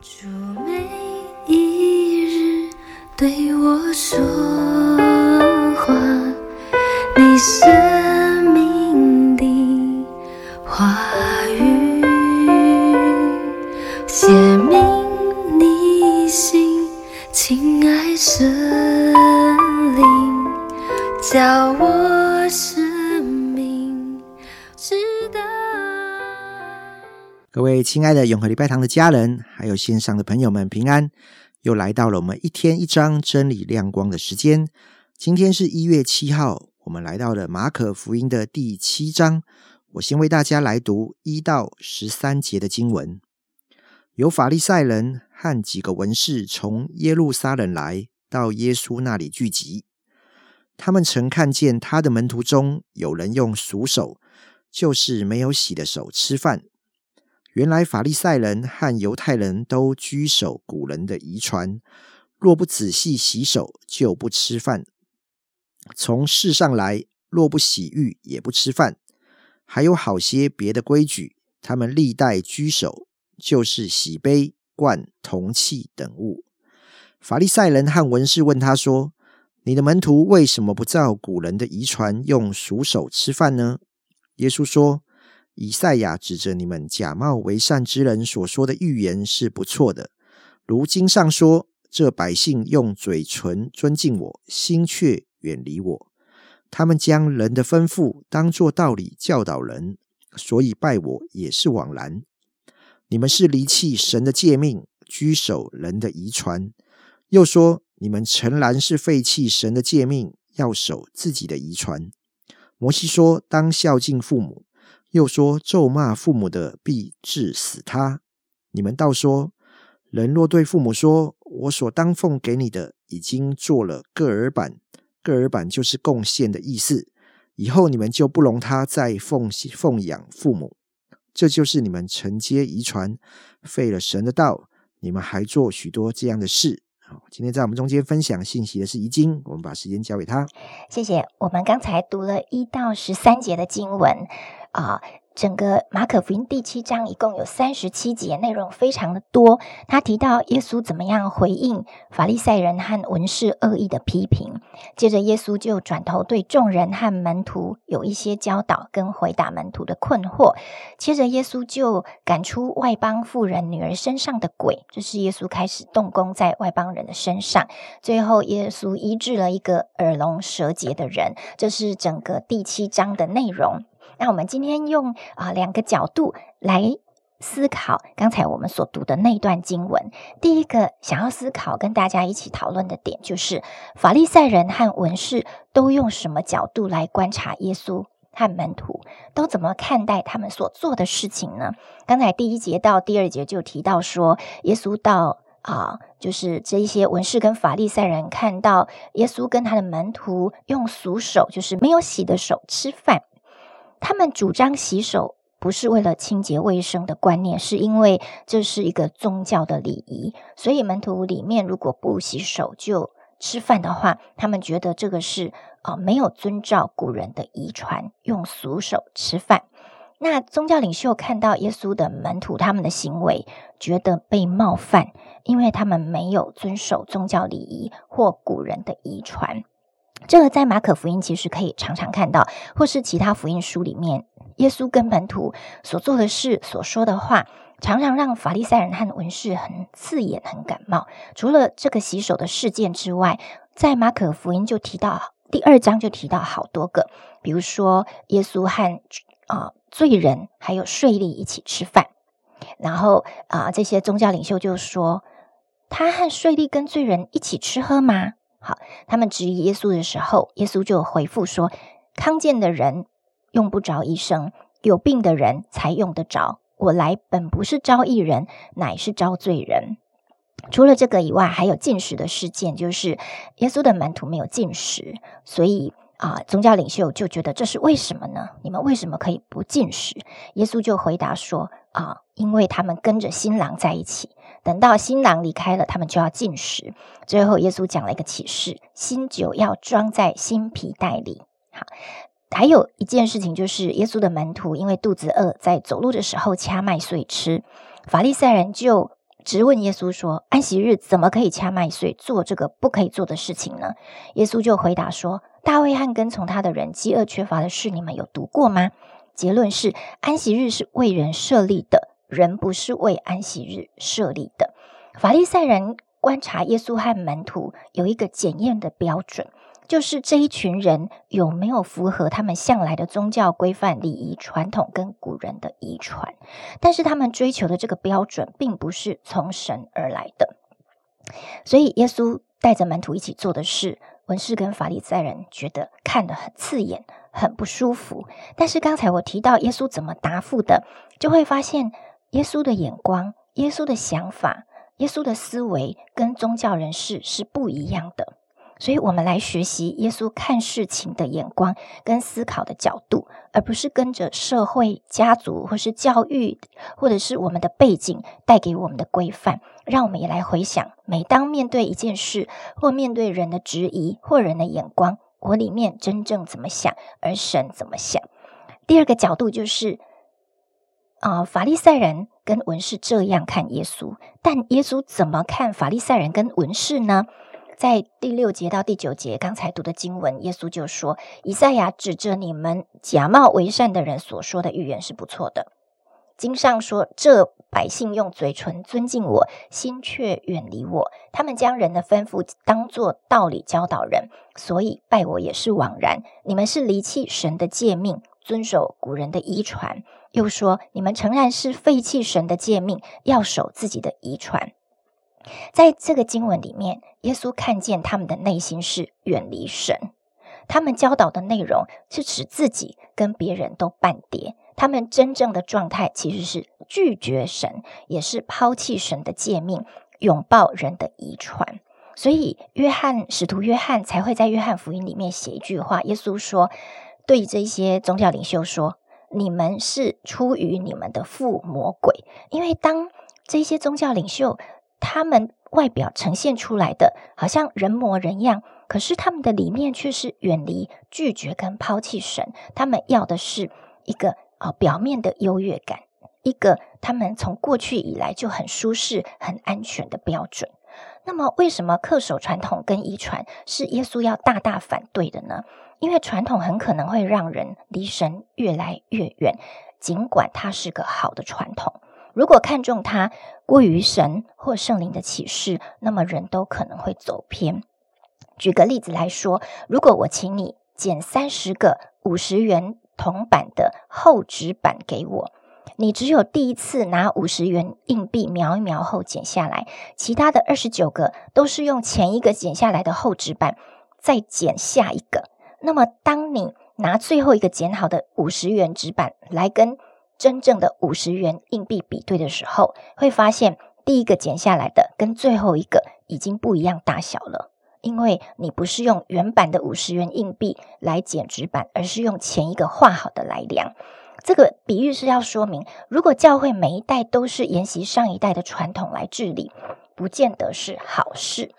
主每一日对我说话，你生命的话语，写明你心，亲爱生灵，叫我各位亲爱的永和礼拜堂的家人，还有线上的朋友们，平安！又来到了我们一天一章真理亮光的时间。今天是一月七号，我们来到了马可福音的第七章。我先为大家来读一到十三节的经文。有法利赛人和几个文士从耶路撒冷来到耶稣那里聚集，他们曾看见他的门徒中有人用俗手，就是没有洗的手吃饭。原来法利赛人和犹太人都居守古人的遗传，若不仔细洗手，就不吃饭。从世上来，若不洗浴，也不吃饭。还有好些别的规矩，他们历代居守，就是洗杯、罐、铜器等物。法利赛人和文士问他说：“你的门徒为什么不照古人的遗传，用熟手吃饭呢？”耶稣说。以赛亚指着你们假冒为善之人所说的预言是不错的，如经上说：“这百姓用嘴唇尊敬我，心却远离我。他们将人的吩咐当作道理教导人，所以拜我也是枉然。你们是离弃神的诫命，居守人的遗传。又说你们诚然是废弃神的诫命，要守自己的遗传。摩西说：当孝敬父母。”又说咒骂父母的必致死他。你们倒说，人若对父母说：“我所当奉给你的已经做了个儿板，个儿板就是贡献的意思。以后你们就不容他再奉奉养父母。”这就是你们承接遗传，废了神的道。你们还做许多这样的事。好，今天在我们中间分享信息的是怡经，我们把时间交给他。谢谢。我们刚才读了一到十三节的经文。啊，整个马可福音第七章一共有三十七节，内容非常的多。他提到耶稣怎么样回应法利赛人和文士恶意的批评，接着耶稣就转头对众人和门徒有一些教导跟回答门徒的困惑。接着耶稣就赶出外邦妇人女儿身上的鬼，这是耶稣开始动工在外邦人的身上。最后耶稣医治了一个耳聋舌结的人，这是整个第七章的内容。那我们今天用啊两个角度来思考刚才我们所读的那段经文。第一个想要思考跟大家一起讨论的点，就是法利赛人和文士都用什么角度来观察耶稣和门徒，都怎么看待他们所做的事情呢？刚才第一节到第二节就提到说，耶稣到啊，就是这一些文士跟法利赛人看到耶稣跟他的门徒用俗手，就是没有洗的手吃饭。他们主张洗手不是为了清洁卫生的观念，是因为这是一个宗教的礼仪。所以门徒里面如果不洗手就吃饭的话，他们觉得这个是啊没有遵照古人的遗传，用俗手吃饭。那宗教领袖看到耶稣的门徒他们的行为，觉得被冒犯，因为他们没有遵守宗教礼仪或古人的遗传。这个在马可福音其实可以常常看到，或是其他福音书里面，耶稣跟门徒所做的事、所说的话，常常让法利赛人和文士很刺眼、很感冒。除了这个洗手的事件之外，在马可福音就提到第二章就提到好多个，比如说耶稣和啊罪人还有税吏一起吃饭，然后啊这些宗教领袖就说，他和税吏跟罪人一起吃喝吗？好，他们质疑耶稣的时候，耶稣就回复说：“康健的人用不着医生，有病的人才用得着。我来本不是招义人，乃是招罪人。”除了这个以外，还有进食的事件，就是耶稣的门徒没有进食，所以啊，宗教领袖就觉得这是为什么呢？你们为什么可以不进食？耶稣就回答说：“啊，因为他们跟着新郎在一起。”等到新郎离开了，他们就要进食。最后，耶稣讲了一个启示：新酒要装在新皮袋里。好，还有一件事情就是，耶稣的门徒因为肚子饿，在走路的时候掐麦穗吃。法利赛人就质问耶稣说：“安息日怎么可以掐麦穗，做这个不可以做的事情呢？”耶稣就回答说：“大卫和跟从他的人饥饿缺乏的事，你们有读过吗？结论是，安息日是为人设立的，人不是为安息日设立的。法利赛人观察耶稣和门徒有一个检验的标准。”就是这一群人有没有符合他们向来的宗教规范、礼仪传统跟古人的遗传？但是他们追求的这个标准，并不是从神而来的。所以耶稣带着门徒一起做的事，文士跟法利赛人觉得看得很刺眼、很不舒服。但是刚才我提到耶稣怎么答复的，就会发现耶稣的眼光、耶稣的想法、耶稣的思维跟宗教人士是不一样的。所以，我们来学习耶稣看事情的眼光跟思考的角度，而不是跟着社会、家族或是教育，或者是我们的背景带给我们的规范。让我们也来回想，每当面对一件事，或面对人的质疑或人的眼光，我里面真正怎么想，而神怎么想。第二个角度就是，啊，法利赛人跟文士这样看耶稣，但耶稣怎么看法利赛人跟文士呢？在第六节到第九节，刚才读的经文，耶稣就说：“以赛亚指着你们假冒为善的人所说的预言是不错的。经上说，这百姓用嘴唇尊敬我，心却远离我。他们将人的吩咐当作道理教导人，所以拜我也是枉然。你们是离弃神的诫命，遵守古人的遗传。又说，你们诚然是废弃神的诫命，要守自己的遗传。”在这个经文里面，耶稣看见他们的内心是远离神，他们教导的内容是使自己跟别人都半跌，他们真正的状态其实是拒绝神，也是抛弃神的诫命，拥抱人的遗传。所以，约翰使徒约翰才会在约翰福音里面写一句话：耶稣说，对这些宗教领袖说，你们是出于你们的父魔鬼，因为当这些宗教领袖。他们外表呈现出来的好像人模人样，可是他们的里面却是远离、拒绝跟抛弃神。他们要的是一个啊表面的优越感，一个他们从过去以来就很舒适、很安全的标准。那么，为什么恪守传统跟遗传是耶稣要大大反对的呢？因为传统很可能会让人离神越来越远，尽管它是个好的传统。如果看重它过于神或圣灵的启示，那么人都可能会走偏。举个例子来说，如果我请你剪三十个五十元铜板的厚纸板给我，你只有第一次拿五十元硬币描一描后剪下来，其他的二十九个都是用前一个剪下来的厚纸板再剪下一个。那么，当你拿最后一个剪好的五十元纸板来跟真正的五十元硬币比对的时候，会发现第一个剪下来的跟最后一个已经不一样大小了，因为你不是用原版的五十元硬币来剪纸板，而是用前一个画好的来量。这个比喻是要说明，如果教会每一代都是沿袭上一代的传统来治理，不见得是好事，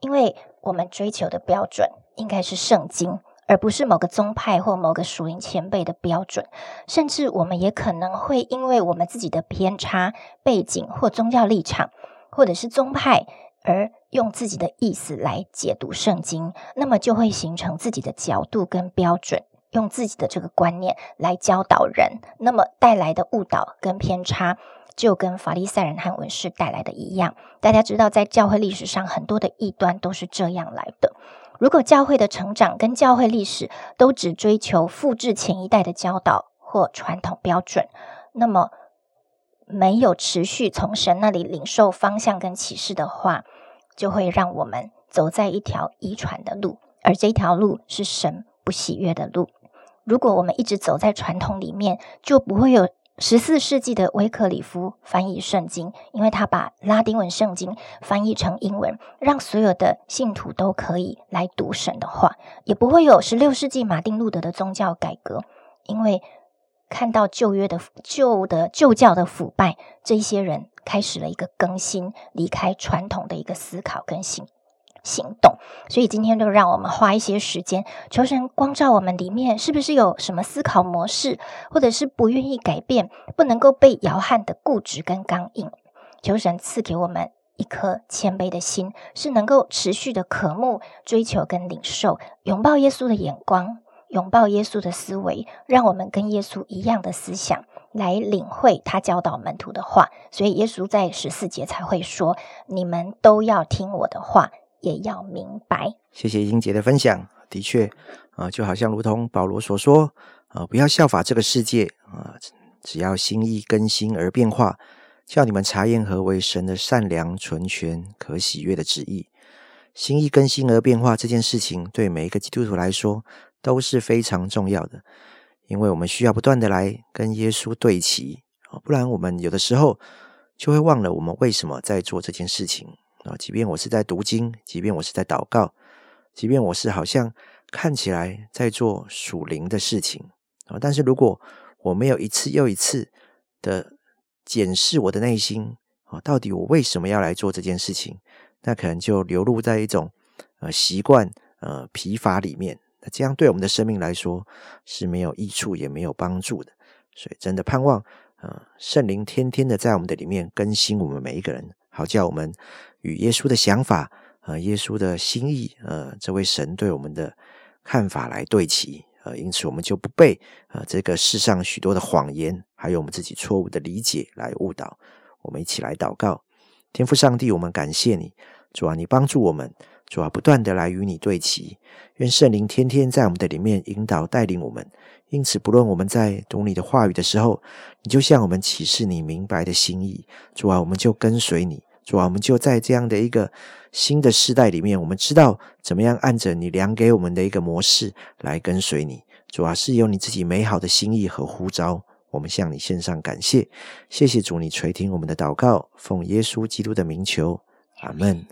因为我们追求的标准应该是圣经。而不是某个宗派或某个属灵前辈的标准，甚至我们也可能会因为我们自己的偏差背景或宗教立场，或者是宗派，而用自己的意思来解读圣经，那么就会形成自己的角度跟标准，用自己的这个观念来教导人，那么带来的误导跟偏差，就跟法利赛人和文士带来的一样。大家知道，在教会历史上，很多的异端都是这样来的。如果教会的成长跟教会历史都只追求复制前一代的教导或传统标准，那么没有持续从神那里领受方向跟启示的话，就会让我们走在一条遗传的路，而这条路是神不喜悦的路。如果我们一直走在传统里面，就不会有。十四世纪的威克里夫翻译圣经，因为他把拉丁文圣经翻译成英文，让所有的信徒都可以来读神的话，也不会有十六世纪马丁路德的宗教改革，因为看到旧约的旧的旧教的腐败，这一些人开始了一个更新，离开传统的一个思考跟行。行动，所以今天就让我们花一些时间，求神光照我们里面是不是有什么思考模式，或者是不愿意改变、不能够被摇撼的固执跟刚硬。求神赐给我们一颗谦卑的心，是能够持续的渴慕、追求跟领受，拥抱耶稣的眼光，拥抱耶稣的思维，让我们跟耶稣一样的思想，来领会他教导门徒的话。所以耶稣在十四节才会说：“你们都要听我的话，也要明白。”谢谢英杰的分享。的确，啊，就好像如同保罗所说，啊，不要效法这个世界，啊，只要心意更新而变化。叫你们查验何为神的善良、纯全、可喜悦的旨意。心意更新而变化这件事情，对每一个基督徒来说都是非常重要的，因为我们需要不断的来跟耶稣对齐啊，不然我们有的时候就会忘了我们为什么在做这件事情啊。即便我是在读经，即便我是在祷告，即便我是好像看起来在做属灵的事情啊，但是如果我没有一次又一次的。检视我的内心啊，到底我为什么要来做这件事情？那可能就流露在一种呃习惯呃疲乏里面。那这样对我们的生命来说是没有益处也没有帮助的。所以真的盼望呃圣灵天天的在我们的里面更新我们每一个人，好叫我们与耶稣的想法呃耶稣的心意呃这位神对我们的看法来对齐。呃，因此我们就不被呃这个世上许多的谎言，还有我们自己错误的理解来误导。我们一起来祷告，天父上帝，我们感谢你，主啊，你帮助我们，主啊，不断的来与你对齐。愿圣灵天天在我们的里面引导带领我们。因此，不论我们在读你的话语的时候，你就向我们启示你明白的心意。主啊，我们就跟随你。主啊，我们就在这样的一个新的时代里面，我们知道怎么样按着你量给我们的一个模式来跟随你。主啊，是由你自己美好的心意和呼召，我们向你献上感谢。谢谢主，你垂听我们的祷告，奉耶稣基督的名求，阿门。